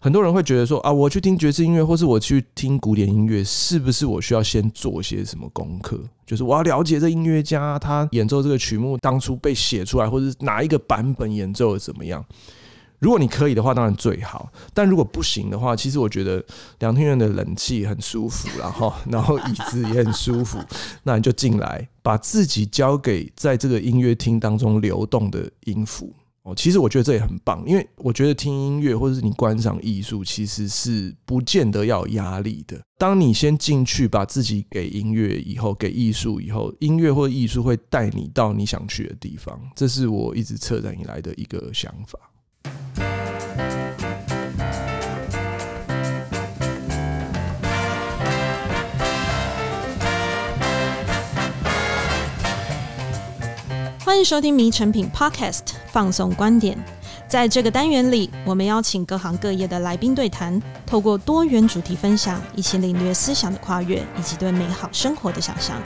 很多人会觉得说啊，我去听爵士音乐，或是我去听古典音乐，是不是我需要先做些什么功课？就是我要了解这音乐家他演奏这个曲目当初被写出来，或者是哪一个版本演奏的怎么样？如果你可以的话，当然最好。但如果不行的话，其实我觉得两厅院的冷气很舒服，然后然后椅子也很舒服，那你就进来，把自己交给在这个音乐厅当中流动的音符其实我觉得这也很棒，因为我觉得听音乐或者是你观赏艺术，其实是不见得要有压力的。当你先进去，把自己给音乐以后，给艺术以后，音乐或艺术会带你到你想去的地方。这是我一直策展以来的一个想法。欢迎收听《迷成品 Podcast》放送观点。在这个单元里，我们邀请各行各业的来宾对谈，透过多元主题分享，一起领略思想的跨越以及对美好生活的想象。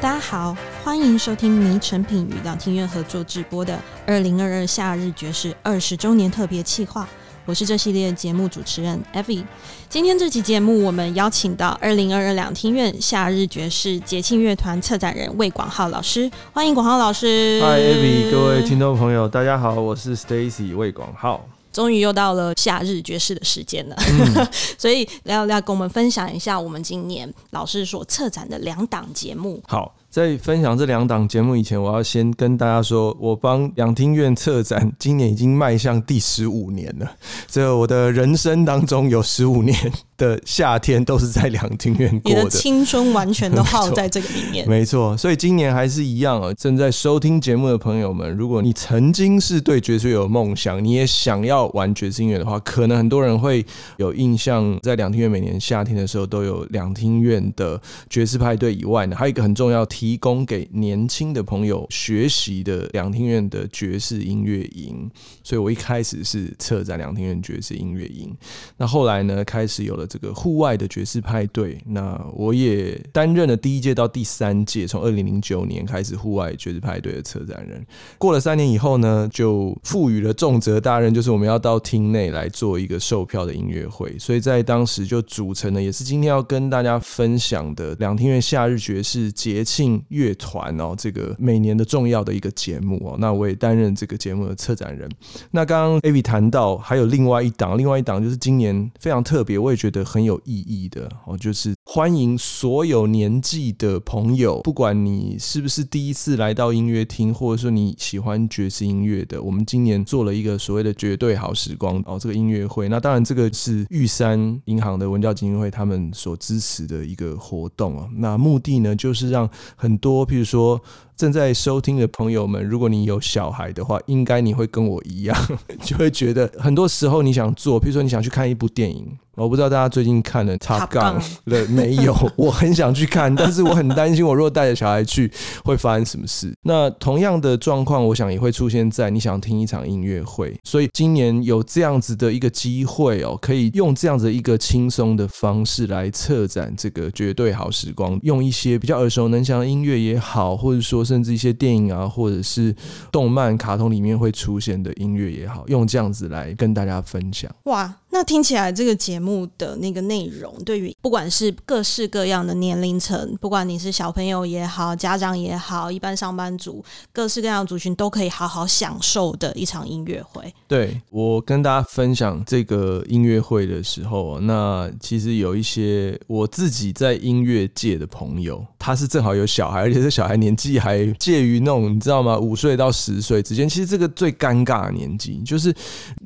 大家好，欢迎收听迷诚品与两厅院合作直播的二零二二夏日爵士二十周年特别企划。我是这系列节目主持人 Evy。今天这期节目，我们邀请到二零二二两厅院夏日爵士节庆乐团策展人魏广浩老师，欢迎广浩老师。Hi Evy，各位听众朋友，大家好，我是 Stacy 魏广浩。终于又到了夏日爵士的时间了，嗯、所以要要跟我们分享一下我们今年老师所策展的两档节目。好。在分享这两档节目以前，我要先跟大家说，我帮两厅院策展，今年已经迈向第十五年了。这我的人生当中有十五年的夏天都是在两厅院过的，你的青春完全都耗在这个里面。没错，所以今年还是一样啊。正在收听节目的朋友们，如果你曾经是对爵士有梦想，你也想要玩爵士音乐的话，可能很多人会有印象，在两厅院每年夏天的时候都有两厅院的爵士派对以外呢，还有一个很重要。提供给年轻的朋友学习的两厅院的爵士音乐营，所以我一开始是策展两厅院爵士音乐营。那后来呢，开始有了这个户外的爵士派对。那我也担任了第一届到第三届，从二零零九年开始户外爵士派对的策展人。过了三年以后呢，就赋予了重责大任，就是我们要到厅内来做一个售票的音乐会。所以在当时就组成了，也是今天要跟大家分享的两厅院夏日爵士节庆。乐团哦，这个每年的重要的一个节目哦，那我也担任这个节目的策展人。那刚刚 Evy 谈到还有另外一档，另外一档就是今年非常特别，我也觉得很有意义的哦，就是欢迎所有年纪的朋友，不管你是不是第一次来到音乐厅，或者说你喜欢爵士音乐的，我们今年做了一个所谓的绝对好时光哦，这个音乐会。那当然这个是玉山银行的文教基金会他们所支持的一个活动啊。那目的呢，就是让很多，譬如说正在收听的朋友们，如果你有小孩的话，应该你会跟我一样，就会觉得很多时候你想做，比如说你想去看一部电影。我不知道大家最近看了 Top Gun 了没有？我很想去看，但是我很担心，我如果带着小孩去会发生什么事。那同样的状况，我想也会出现在你想听一场音乐会。所以今年有这样子的一个机会哦，可以用这样子一个轻松的方式来策展这个绝对好时光，用一些比较耳熟能详的音乐也好，或者说甚至一些电影啊，或者是动漫、卡通里面会出现的音乐也好，用这样子来跟大家分享。哇！那听起来这个节目的那个内容，对于不管是各式各样的年龄层，不管你是小朋友也好，家长也好，一般上班族，各式各样的族群都可以好好享受的一场音乐会。对，我跟大家分享这个音乐会的时候，那其实有一些我自己在音乐界的朋友，他是正好有小孩，而且这小孩年纪还介于那种你知道吗？五岁到十岁之间。其实这个最尴尬的年纪，就是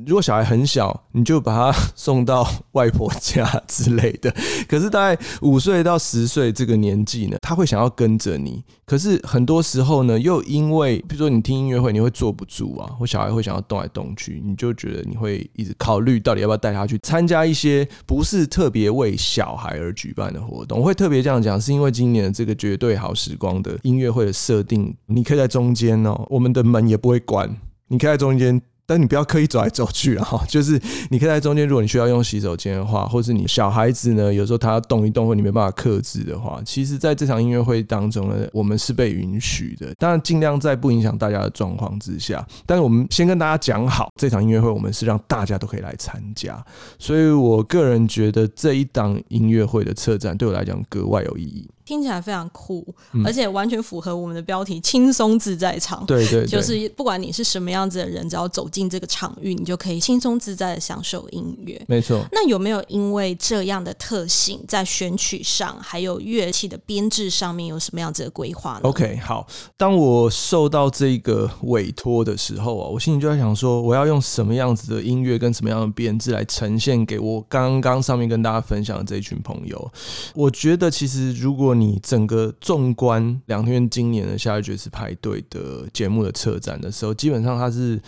如果小孩很小，你就把他。送到外婆家之类的，可是大概五岁到十岁这个年纪呢，他会想要跟着你。可是很多时候呢，又因为比如说你听音乐会，你会坐不住啊，或小孩会想要动来动去，你就觉得你会一直考虑到底要不要带他去参加一些不是特别为小孩而举办的活动。我会特别这样讲，是因为今年的这个绝对好时光的音乐会的设定，你可以在中间哦，我们的门也不会关，你可以在中间。但你不要刻意走来走去啊，哈，就是你可以在中间，如果你需要用洗手间的话，或是你小孩子呢，有时候他要动一动，或你没办法克制的话，其实在这场音乐会当中呢，我们是被允许的，当然尽量在不影响大家的状况之下。但是我们先跟大家讲好，这场音乐会我们是让大家都可以来参加，所以我个人觉得这一档音乐会的策展对我来讲格外有意义。听起来非常酷，而且完全符合我们的标题“轻松自在场”。对对，就是不管你是什么样子的人，只要走进这个场域，你就可以轻松自在的享受音乐。没错。那有没有因为这样的特性，在选曲上，还有乐器的编制上面，有什么样子的规划呢？OK，好。当我受到这个委托的时候啊，我心里就在想说，我要用什么样子的音乐跟什么样的编制来呈现给我刚刚上面跟大家分享的这一群朋友。我觉得其实如果你整个纵观两天今年的下一爵士派对的节目的策展的时候，基本上它是。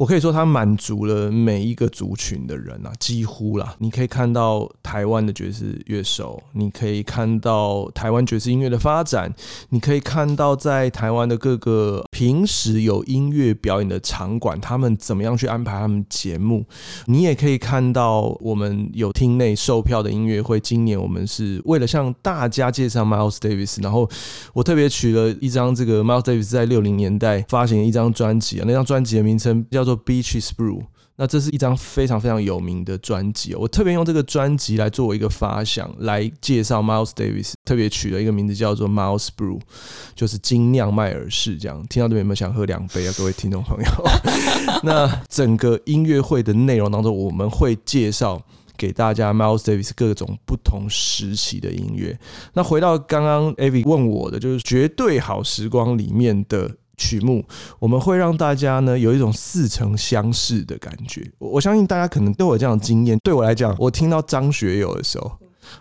我可以说，它满足了每一个族群的人啊，几乎啦。你可以看到台湾的爵士乐手，你可以看到台湾爵士音乐的发展，你可以看到在台湾的各个平时有音乐表演的场馆，他们怎么样去安排他们节目。你也可以看到我们有厅内售票的音乐会。今年我们是为了向大家介绍 Miles Davis，然后我特别取了一张这个 Miles Davis 在六零年代发行的一张专辑啊，那张专辑的名称叫做。Beaches Brew，那这是一张非常非常有名的专辑，我特别用这个专辑来作为一个发想，来介绍 Miles Davis，特别取了一个名字叫做 Miles Brew，就是精酿迈尔士。这样听到这边有没有想喝两杯啊，各位听众朋友？那整个音乐会的内容当中，我们会介绍给大家 Miles Davis 各种不同时期的音乐。那回到刚刚 Avi 问我的，就是绝对好时光里面的。曲目，我们会让大家呢有一种似曾相识的感觉。我我相信大家可能都有这样的经验。对我来讲，我听到张学友的时候，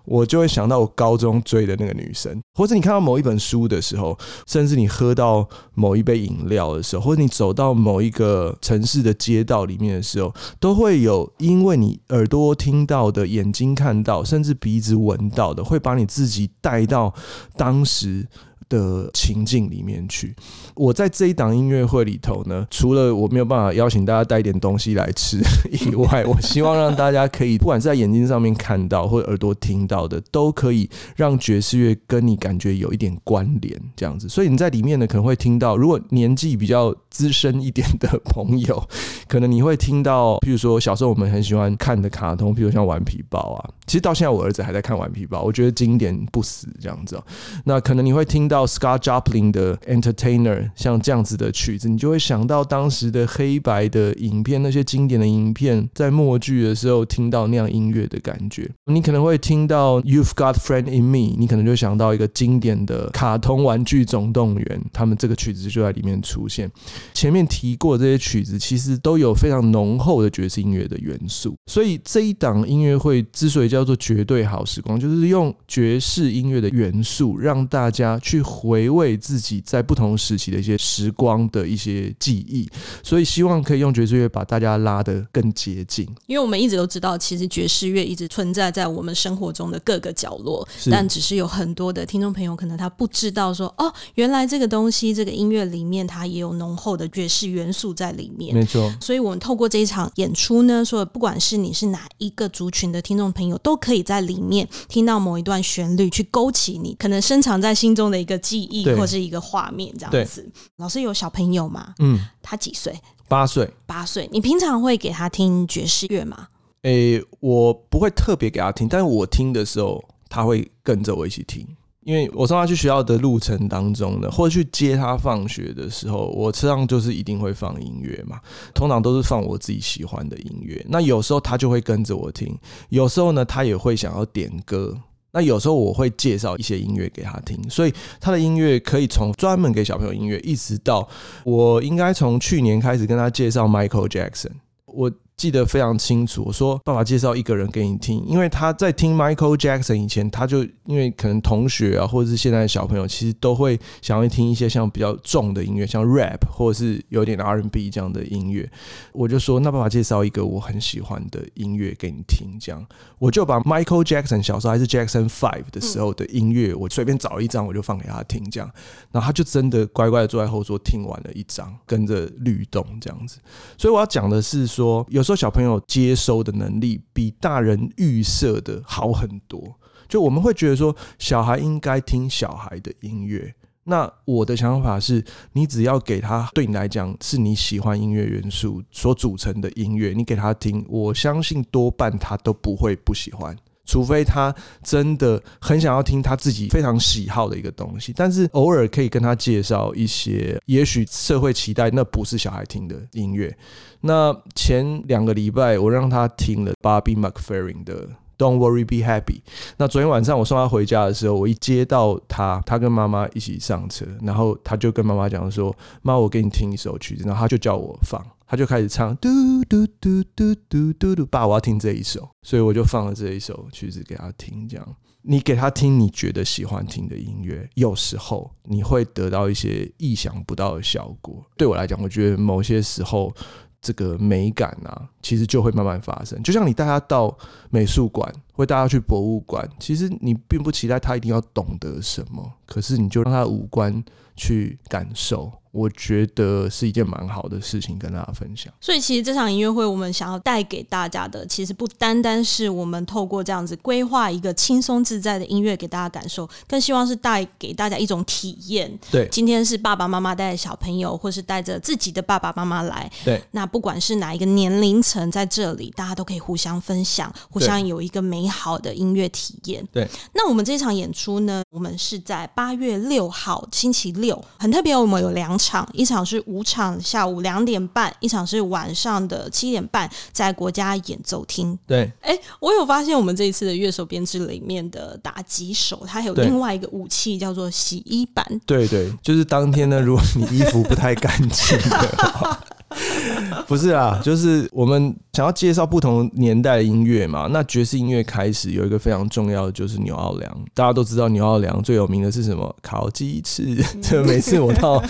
我就会想到我高中追的那个女生；或者你看到某一本书的时候，甚至你喝到某一杯饮料的时候，或者你走到某一个城市的街道里面的时候，都会有因为你耳朵听到的、眼睛看到，甚至鼻子闻到的，会把你自己带到当时。的情境里面去，我在这一档音乐会里头呢，除了我没有办法邀请大家带一点东西来吃 以外，我希望让大家可以，不管是在眼睛上面看到或者耳朵听到的，都可以让爵士乐跟你感觉有一点关联，这样子。所以你在里面呢，可能会听到，如果年纪比较资深一点的朋友，可能你会听到，譬如说小时候我们很喜欢看的卡通，譬如像《顽皮豹》啊，其实到现在我儿子还在看《顽皮豹》，我觉得经典不死这样子。那可能你会听到。到 Scott Joplin 的 Entertainer，像这样子的曲子，你就会想到当时的黑白的影片，那些经典的影片，在默剧的时候听到那样音乐的感觉。你可能会听到 You've Got Friend in Me，你可能就想到一个经典的卡通玩具总动员，他们这个曲子就在里面出现。前面提过这些曲子，其实都有非常浓厚的爵士音乐的元素。所以这一档音乐会之所以叫做绝对好时光，就是用爵士音乐的元素让大家去。回味自己在不同时期的一些时光的一些记忆，所以希望可以用爵士乐把大家拉得更接近。因为我们一直都知道，其实爵士乐一直存在在我们生活中的各个角落，但只是有很多的听众朋友可能他不知道说，哦，原来这个东西，这个音乐里面它也有浓厚的爵士元素在里面。没错，所以我们透过这一场演出呢，说不管是你是哪一个族群的听众朋友，都可以在里面听到某一段旋律，去勾起你可能深藏在心中的一个。记忆或是一个画面这样子。老师有小朋友吗？嗯，他几岁？八岁。八岁。你平常会给他听爵士乐吗？诶、欸，我不会特别给他听，但是我听的时候，他会跟着我一起听。因为我送他去学校的路程当中呢，或者去接他放学的时候，我车上就是一定会放音乐嘛。通常都是放我自己喜欢的音乐。那有时候他就会跟着我听，有时候呢，他也会想要点歌。那有时候我会介绍一些音乐给他听，所以他的音乐可以从专门给小朋友音乐，一直到我应该从去年开始跟他介绍 Michael Jackson。我记得非常清楚。我说：“爸爸介绍一个人给你听，因为他在听 Michael Jackson 以前，他就因为可能同学啊，或者是现在的小朋友，其实都会想要听一些像比较重的音乐，像 rap 或者是有点 R&B 这样的音乐。我就说，那爸爸介绍一个我很喜欢的音乐给你听，这样我就把 Michael Jackson 小时候还是 Jackson Five 的时候的音乐，我随便找一张我就放给他听，这样，然后他就真的乖乖的坐在后座听完了一张，跟着律动这样子。所以我要讲的是说，有说小朋友接收的能力比大人预设的好很多。就我们会觉得说，小孩应该听小孩的音乐。那我的想法是，你只要给他对你来讲是你喜欢音乐元素所组成的音乐，你给他听，我相信多半他都不会不喜欢，除非他真的很想要听他自己非常喜好的一个东西。但是偶尔可以跟他介绍一些，也许社会期待那不是小孩听的音乐。那前两个礼拜我让他听了 Bobby McFerrin 的。Don't worry, be happy。那昨天晚上我送他回家的时候，我一接到他，他跟妈妈一起上车，然后他就跟妈妈讲说：“妈，我给你听一首曲子。”然后他就叫我放，他就开始唱嘟嘟嘟嘟嘟嘟嘟，爸，我要听这一首，所以我就放了这一首曲子给他听。这样，你给他听你觉得喜欢听的音乐，有时候你会得到一些意想不到的效果。对我来讲，我觉得某些时候。这个美感啊，其实就会慢慢发生。就像你带他到美术馆，会带他去博物馆，其实你并不期待他一定要懂得什么，可是你就让他五官去感受。我觉得是一件蛮好的事情，跟大家分享。所以，其实这场音乐会，我们想要带给大家的，其实不单单是我们透过这样子规划一个轻松自在的音乐给大家感受，更希望是带给大家一种体验。对，今天是爸爸妈妈带着小朋友，或是带着自己的爸爸妈妈来。对，那不管是哪一个年龄层在这里，大家都可以互相分享，互相有一个美好的音乐体验。对，那我们这场演出呢，我们是在八月六号星期六，很特别，我们有两场，一场是五场，下午两点半；一场是晚上的七点半，在国家演奏厅。对，哎、欸，我有发现我们这一次的乐手编制里面的打击手，他还有另外一个武器叫做洗衣板。对对，就是当天呢，如果你衣服不太干净的话。不是啊，就是我们想要介绍不同年代的音乐嘛。那爵士音乐开始有一个非常重要的，就是纽奥良。大家都知道纽奥良最有名的是什么？烤鸡翅。就每次我到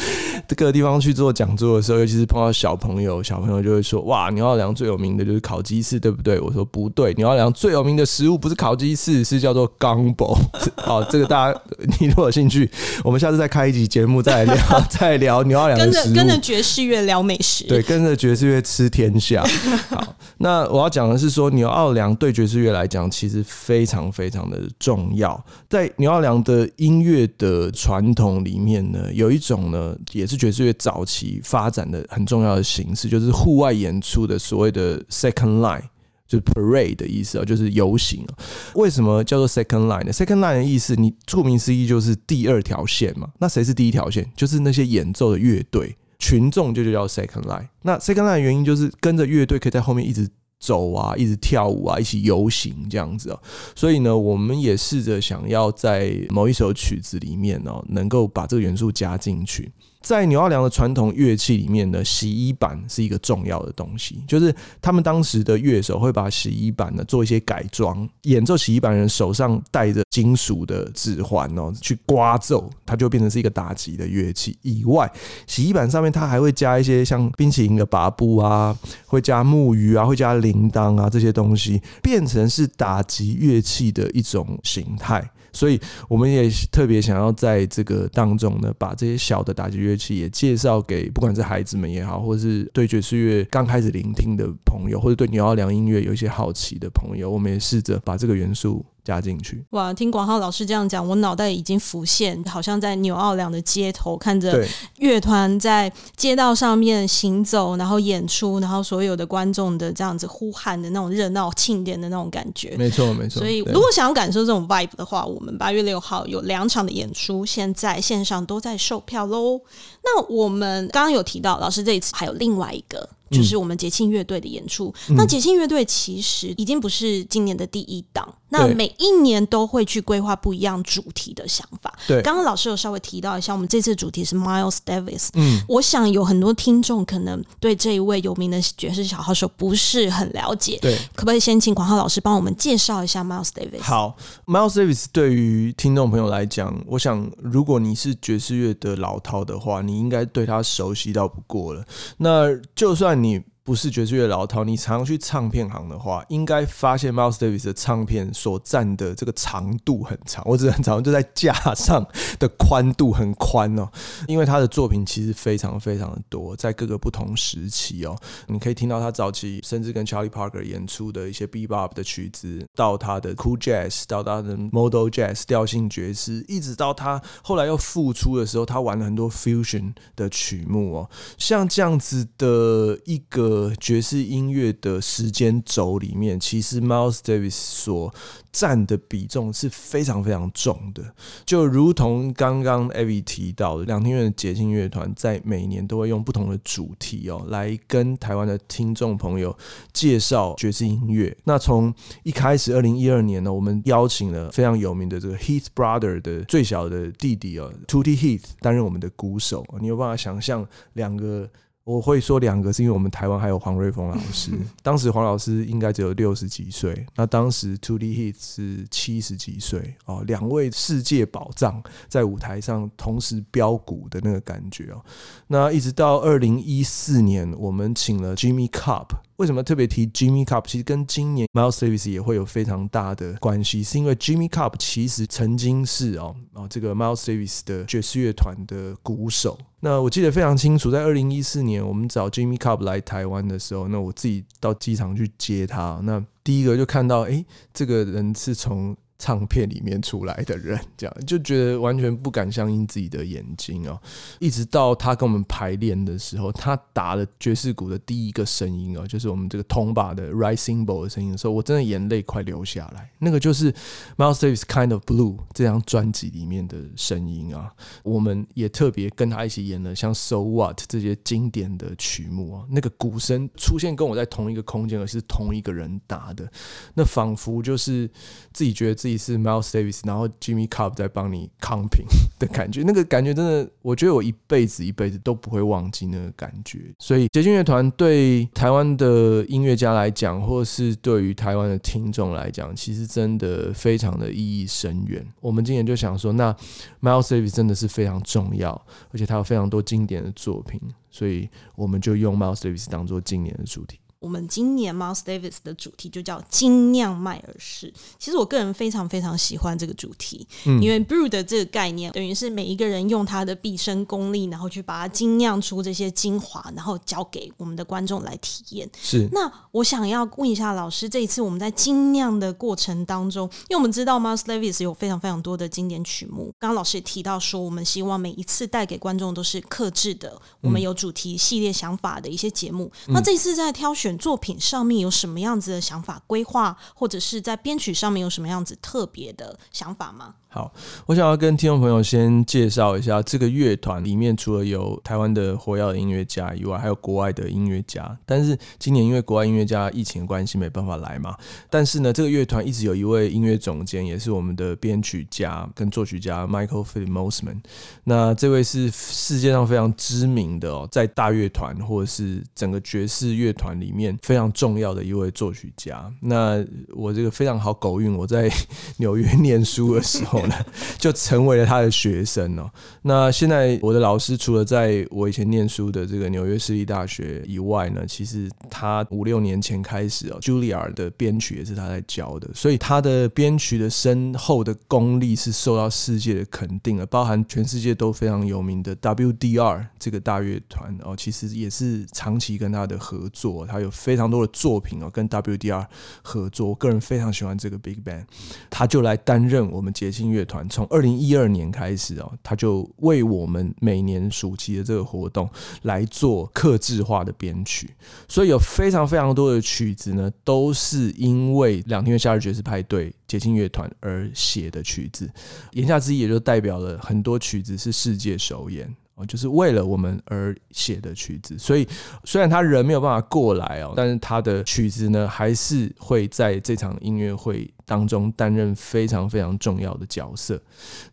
各个地方去做讲座的时候，尤其是碰到小朋友，小朋友就会说：“哇，纽奥良最有名的就是烤鸡翅，对不对？”我说：“不对，纽奥良最有名的食物不是烤鸡翅，是叫做 gumbo。”好，这个大家你如果有兴趣，我们下次再开一集节目再聊，再聊纽奥良。跟着跟着爵士乐聊美食。对，跟着爵士乐吃天下。好，那我要讲的是说，牛奥良对爵士乐来讲，其实非常非常的重要。在牛奥良的音乐的传统里面呢，有一种呢，也是爵士乐早期发展的很重要的形式，就是户外演出的所谓的 second line，就是 parade 的意思啊，就是游行。为什么叫做 second line 呢？second line 的意思，你顾名思义就是第二条线嘛。那谁是第一条线？就是那些演奏的乐队。群众就就叫 second line，那 second line 的原因就是跟着乐队可以在后面一直走啊，一直跳舞啊，一起游行这样子哦。所以呢，我们也试着想要在某一首曲子里面哦，能够把这个元素加进去。在纽奥良的传统乐器里面呢，洗衣板是一个重要的东西。就是他们当时的乐手会把洗衣板呢做一些改装，演奏洗衣板人手上带着金属的指环哦，去刮奏，它就变成是一个打击的乐器。以外，洗衣板上面它还会加一些像冰淇淋的把布啊，会加木鱼啊，会加铃铛啊这些东西，变成是打击乐器的一种形态。所以我们也特别想要在这个当中呢，把这些小的打击乐器也介绍给不管是孩子们也好，或是对爵士乐刚开始聆听的朋友，或者对牛奥良音乐有一些好奇的朋友，我们也试着把这个元素。加进去哇！听广浩老师这样讲，我脑袋已经浮现，好像在纽奥良的街头，看着乐团在街道上面行走，然后演出，然后所有的观众的这样子呼喊的那种热闹庆典的那种感觉。没错，没错。所以，如果想要感受这种 vibe 的话，我们八月六号有两场的演出，现在线上都在售票喽。那我们刚刚有提到，老师这一次还有另外一个。就是我们节庆乐队的演出。嗯、那节庆乐队其实已经不是今年的第一档，那每一年都会去规划不一样主题的想法。对，刚刚老师有稍微提到一下，我们这次主题是 Miles Davis。嗯，我想有很多听众可能对这一位有名的爵士小号手不是很了解。对，可不可以先请广浩老师帮我们介绍一下 Miles Davis？好，Miles Davis 对于听众朋友来讲，我想如果你是爵士乐的老饕的话，你应该对他熟悉到不过了。那就算你不是爵士乐老套，你常去唱片行的话，应该发现 Miles Davis 的唱片所占的这个长度很长，我只很长，就在架上的宽度很宽哦。因为他的作品其实非常非常的多，在各个不同时期哦，你可以听到他早期甚至跟 Charlie Parker 演出的一些 Bebop 的曲子，到他的 Cool Jazz，到他的 Modal Jazz 调性爵士，一直到他后来又复出的时候，他玩了很多 Fusion 的曲目哦，像这样子的一个。爵士音乐的时间轴里面，其实 Miles Davis 所占的比重是非常非常重的，就如同刚刚 Abby 提到的，两厅院的节庆乐团在每年都会用不同的主题哦，来跟台湾的听众朋友介绍爵士音乐。那从一开始，二零一二年呢，我们邀请了非常有名的这个 Heath Brother 的最小的弟弟哦，Tootie Heath 担任我们的鼓手。你有办法想象两个？我会说两个，是因为我们台湾还有黄瑞峰老 师。当时黄老师应该只有六十几岁，那当时 Tootie Heath 是七十几岁哦，两位世界宝藏在舞台上同时飙鼓的那个感觉哦。那一直到二零一四年，我们请了 Jimmy Cobb。为什么特别提 Jimmy Cup？其实跟今年 Miles Davis 也会有非常大的关系，是因为 Jimmy Cup 其实曾经是哦哦这个 Miles Davis 的爵士乐团的鼓手。那我记得非常清楚，在二零一四年我们找 Jimmy Cup 来台湾的时候，那我自己到机场去接他，那第一个就看到，哎，这个人是从。唱片里面出来的人，这样就觉得完全不敢相信自己的眼睛哦。一直到他跟我们排练的时候，他打了爵士鼓的第一个声音哦，就是我们这个铜把的 Right Cymbal 的声音的时候，我真的眼泪快流下来。那个就是 Miles Davis Kind of Blue 这张专辑里面的声音啊。我们也特别跟他一起演了像 So What 这些经典的曲目啊。那个鼓声出现跟我在同一个空间，而是同一个人打的，那仿佛就是自己觉得自己。是 Miles Davis，然后 Jimmy Cobb 在帮你 comping 的感觉，那个感觉真的，我觉得我一辈子一辈子都不会忘记那个感觉。所以节庆乐团对台湾的音乐家来讲，或是对于台湾的听众来讲，其实真的非常的意义深远。我们今年就想说，那 Miles Davis 真的是非常重要，而且他有非常多经典的作品，所以我们就用 Miles Davis 当做今年的主题。我们今年 Miles Davis 的主题就叫精酿迈尔士。其实我个人非常非常喜欢这个主题，嗯、因为 brew 的这个概念等于是每一个人用他的毕生功力，然后去把它精酿出这些精华，然后交给我们的观众来体验。是。那我想要问一下老师，这一次我们在精酿的过程当中，因为我们知道 Miles Davis 有非常非常多的经典曲目，刚刚老师也提到说，我们希望每一次带给观众都是克制的，我们有主题系列想法的一些节目。嗯、那这一次在挑选。作品上面有什么样子的想法规划，或者是在编曲上面有什么样子特别的想法吗？好，我想要跟听众朋友先介绍一下这个乐团里面，除了有台湾的活跃的音乐家以外，还有国外的音乐家。但是今年因为国外音乐家疫情的关系没办法来嘛，但是呢，这个乐团一直有一位音乐总监，也是我们的编曲家跟作曲家 Michael Philip Mosman。那这位是世界上非常知名的哦，在大乐团或者是整个爵士乐团里面面非常重要的一位作曲家。那我这个非常好狗运，我在 纽约念书的时候呢。就成为了他的学生哦。那现在我的老师除了在我以前念书的这个纽约市立大学以外呢，其实他五六年前开始哦，Julia 的编曲也是他在教的，所以他的编曲的深厚的功力是受到世界的肯定的，包含全世界都非常有名的 WDR 这个大乐团哦，其实也是长期跟他的合作，他有非常多的作品哦跟 WDR 合作，我个人非常喜欢这个 Big Band，他就来担任我们捷庆乐团从二零一二年开始哦，他就为我们每年暑期的这个活动来做客制化的编曲，所以有非常非常多的曲子呢，都是因为两厅院夏日爵士派对捷庆乐团而写的曲子。言下之意，也就代表了很多曲子是世界首演。就是为了我们而写的曲子，所以虽然他人没有办法过来哦，但是他的曲子呢，还是会在这场音乐会当中担任非常非常重要的角色。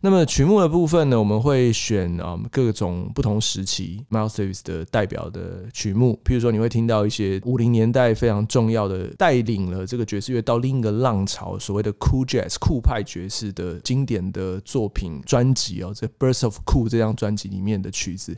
那么曲目的部分呢，我们会选啊各种不同时期 Miles Davis 的代表的曲目，譬如说你会听到一些五零年代非常重要的带领了这个爵士乐到另一个浪潮，所谓的 Cool Jazz 酷派爵士的经典的作品专辑哦，这 Burst of Cool 这张专辑里面的曲子，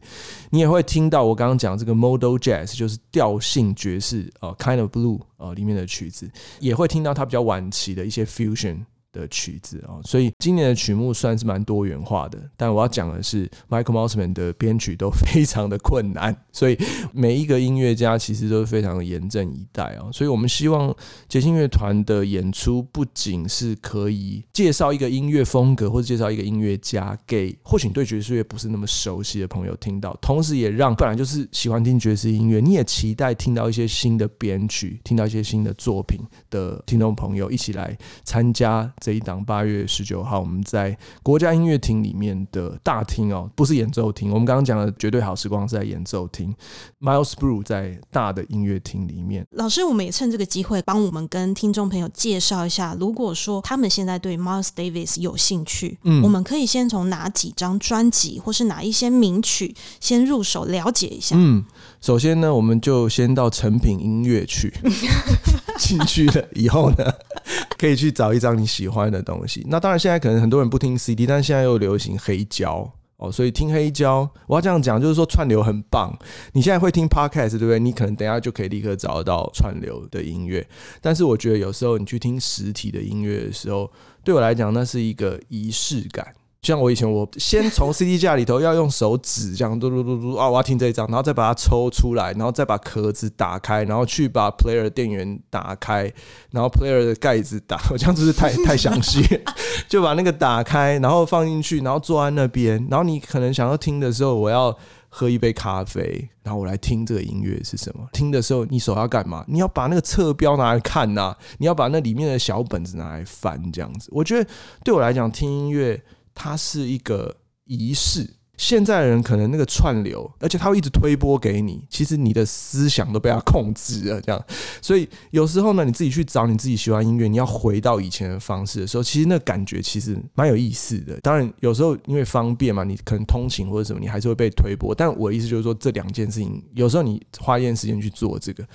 你也会听到我刚刚讲这个 Modal Jazz，就是调性爵士啊 Kind of Blue 啊里面的曲子，也会听到它比较晚期的一些 Fusion. 的曲子啊，所以今年的曲目算是蛮多元化的。但我要讲的是，Michael Mosman 的编曲都 非常的困难，所以每一个音乐家其实都是非常的严阵以待啊。所以我们希望节庆乐团的演出不仅是可以介绍一个音乐风格或者介绍一个音乐家给或许对爵士乐不是那么熟悉的朋友听到，同时也让本来就是喜欢听爵士音乐，你也期待听到一些新的编曲，听到一些新的作品的听众朋友一起来参加。这一档八月十九号，我们在国家音乐厅里面的大厅哦，不是演奏厅。我们刚刚讲的绝对好时光是在演奏厅，Miles Blue 在大的音乐厅里面。老师，我们也趁这个机会帮我们跟听众朋友介绍一下，如果说他们现在对 Miles Davis 有兴趣，嗯，我们可以先从哪几张专辑或是哪一些名曲先入手了解一下。嗯，首先呢，我们就先到成品音乐去。进去了以后呢，可以去找一张你喜欢的东西。那当然，现在可能很多人不听 CD，但是现在又流行黑胶哦，所以听黑胶。我要这样讲，就是说串流很棒。你现在会听 Podcast，对不对？你可能等一下就可以立刻找到串流的音乐。但是我觉得有时候你去听实体的音乐的时候，对我来讲，那是一个仪式感。像我以前，我先从 CD 架里头要用手指这样嘟嘟嘟嘟啊，我要听这一张，然后再把它抽出来，然后再把壳子打开，然后去把 player 电源打开，然后 player 的盖子打，我这样子是太太详细，就把那个打开，然后放进去，然后坐在那边，然后你可能想要听的时候，我要喝一杯咖啡，然后我来听这个音乐是什么。听的时候，你手要干嘛？你要把那个侧标拿来看呐，你要把那里面的小本子拿来翻，这样子。我觉得对我来讲，听音乐。它是一个仪式，现在的人可能那个串流，而且他会一直推播给你，其实你的思想都被他控制了，这样。所以有时候呢，你自己去找你自己喜欢音乐，你要回到以前的方式的时候，其实那感觉其实蛮有意思的。当然，有时候因为方便嘛，你可能通勤或者什么，你还是会被推播。但我的意思就是说，这两件事情，有时候你花一点时间去做这个。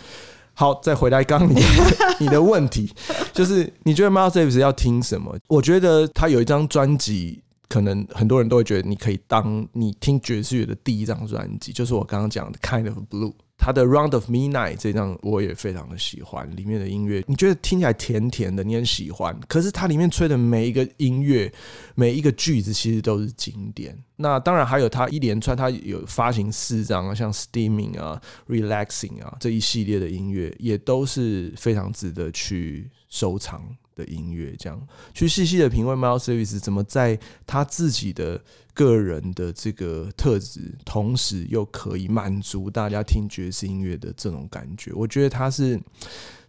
好，再回来刚刚你 你的问题，就是你觉得 Miles Davis 要听什么？我觉得他有一张专辑。可能很多人都会觉得，你可以当你听爵士乐的第一张专辑，就是我刚刚讲的《Kind of Blue》。他的《Round of Midnight》这张我也非常的喜欢，里面的音乐你觉得听起来甜甜的，你很喜欢。可是它里面吹的每一个音乐，每一个句子其实都是经典。那当然还有他一连串，他有发行四张啊，像《Steaming》啊，《Relaxing》啊这一系列的音乐，也都是非常值得去收藏的音乐。这样去细细的品味 Miles Davis 怎么在他自己的。个人的这个特质，同时又可以满足大家听爵士音乐的这种感觉，我觉得他是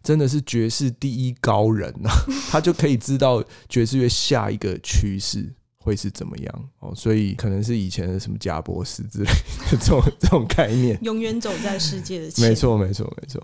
真的是爵士第一高人呐、啊，他就可以知道爵士乐下一个趋势会是怎么样哦，所以可能是以前的什么贾博士之类的 这种这种概念，永远走在世界的前，没错没错没错。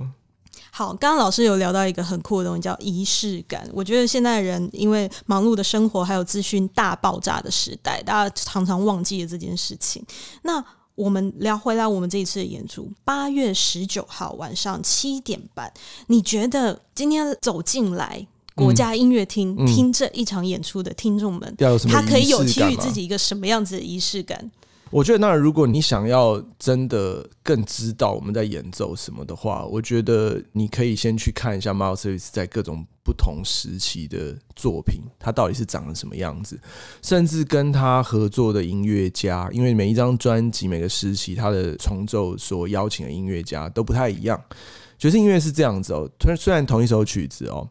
好，刚刚老师有聊到一个很酷的东西，叫仪式感。我觉得现在人因为忙碌的生活，还有资讯大爆炸的时代，大家常常忘记了这件事情。那我们聊回来，我们这一次的演出，八月十九号晚上七点半，你觉得今天走进来国家音乐厅、嗯、听这一场演出的听众们，嗯、他可以有给予自己一个什么样子的仪式感？我觉得，那如果你想要真的更知道我们在演奏什么的话，我觉得你可以先去看一下 Miles Davis 在各种不同时期的作品，他到底是长得什么样子，甚至跟他合作的音乐家，因为每一张专辑、每个时期他的重奏所邀请的音乐家都不太一样。爵士音乐是这样子哦，虽然同一首曲子哦，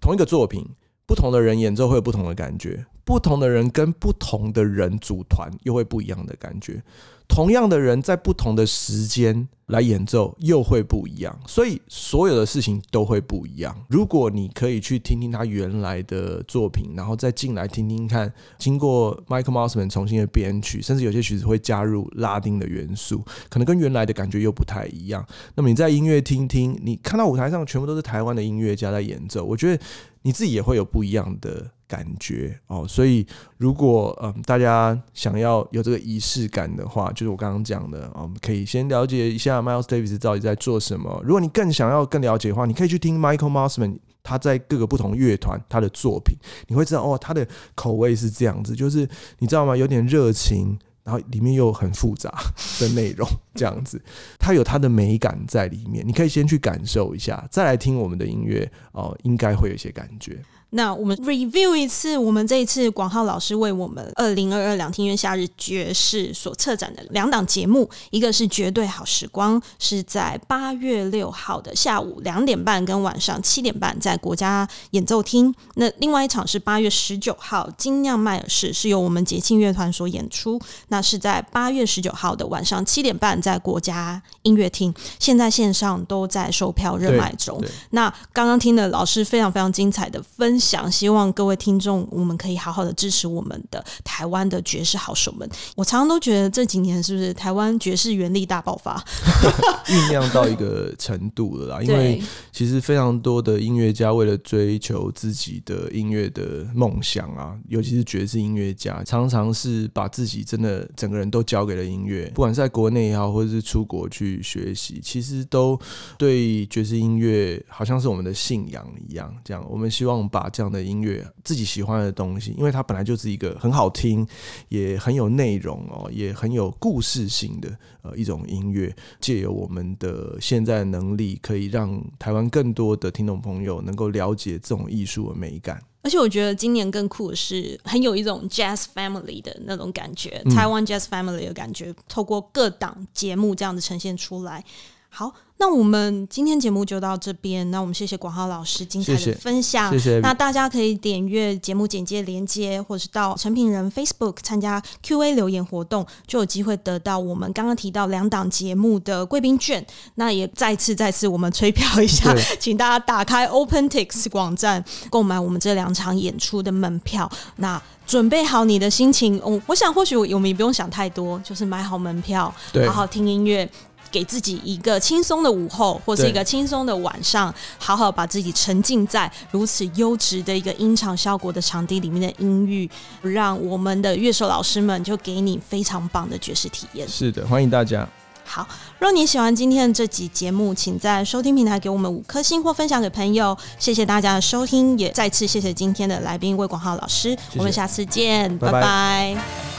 同一个作品，不同的人演奏会有不同的感觉。不同的人跟不同的人组团又会不一样的感觉。同样的人在不同的时间来演奏又会不一样，所以所有的事情都会不一样。如果你可以去听听他原来的作品，然后再进来听听看，经过 Michael Mossman 重新的编曲，甚至有些曲子会加入拉丁的元素，可能跟原来的感觉又不太一样。那么你在音乐厅听，你看到舞台上全部都是台湾的音乐家在演奏，我觉得你自己也会有不一样的。感觉哦，所以如果嗯大家想要有这个仪式感的话，就是我刚刚讲的，我们可以先了解一下 Miles Davis 到底在做什么。如果你更想要更了解的话，你可以去听 Michael Mossman 他在各个不同乐团他的作品，你会知道哦，他的口味是这样子，就是你知道吗？有点热情，然后里面又很复杂的内容，这样子，他有他的美感在里面。你可以先去感受一下，再来听我们的音乐哦，应该会有一些感觉。那我们 review 一次，我们这一次广浩老师为我们二零二二两厅院夏日爵士所策展的两档节目，一个是绝对好时光，是在八月六号的下午两点半跟晚上七点半在国家演奏厅。那另外一场是八月十九号精酿麦尔士，是由我们节庆乐团所演出，那是在八月十九号的晚上七点半在国家音乐厅。现在线上都在售票热卖中。那刚刚听了老师非常非常精彩的分。想希望各位听众，我们可以好好的支持我们的台湾的爵士好手们。我常常都觉得这几年是不是台湾爵士原力大爆发，酝酿到一个程度了啦。因为其实非常多的音乐家为了追求自己的音乐的梦想啊，尤其是爵士音乐家，常常是把自己真的整个人都交给了音乐，不管是在国内也好，或者是出国去学习，其实都对爵士音乐好像是我们的信仰一样。这样，我们希望把这样的音乐，自己喜欢的东西，因为它本来就是一个很好听，也很有内容哦，也很有故事性的呃一种音乐。借由我们的现在能力，可以让台湾更多的听众朋友能够了解这种艺术的美感。而且我觉得今年更酷的是，很有一种 Jazz Family 的那种感觉，台湾 Jazz Family 的感觉，透过各档节目这样子呈现出来。好。那我们今天节目就到这边。那我们谢谢广浩老师精彩的分享。谢谢。那大家可以点阅节目简介连接，或者是到成品人 Facebook 参加 Q&A 留言活动，就有机会得到我们刚刚提到两档节目的贵宾券。那也再次再次我们催票一下，请大家打开 OpenTix 网站购买我们这两场演出的门票。那准备好你的心情，哦，我想或许我们也不用想太多，就是买好门票，好好听音乐。给自己一个轻松的午后，或是一个轻松的晚上，好好把自己沉浸在如此优质的一个音场效果的场地里面的音域，让我们的乐手老师们就给你非常棒的爵士体验。是的，欢迎大家。好，若你喜欢今天的这集节目，请在收听平台给我们五颗星或分享给朋友。谢谢大家的收听，也再次谢谢今天的来宾魏广浩老师。我们下次见，拜拜。拜拜。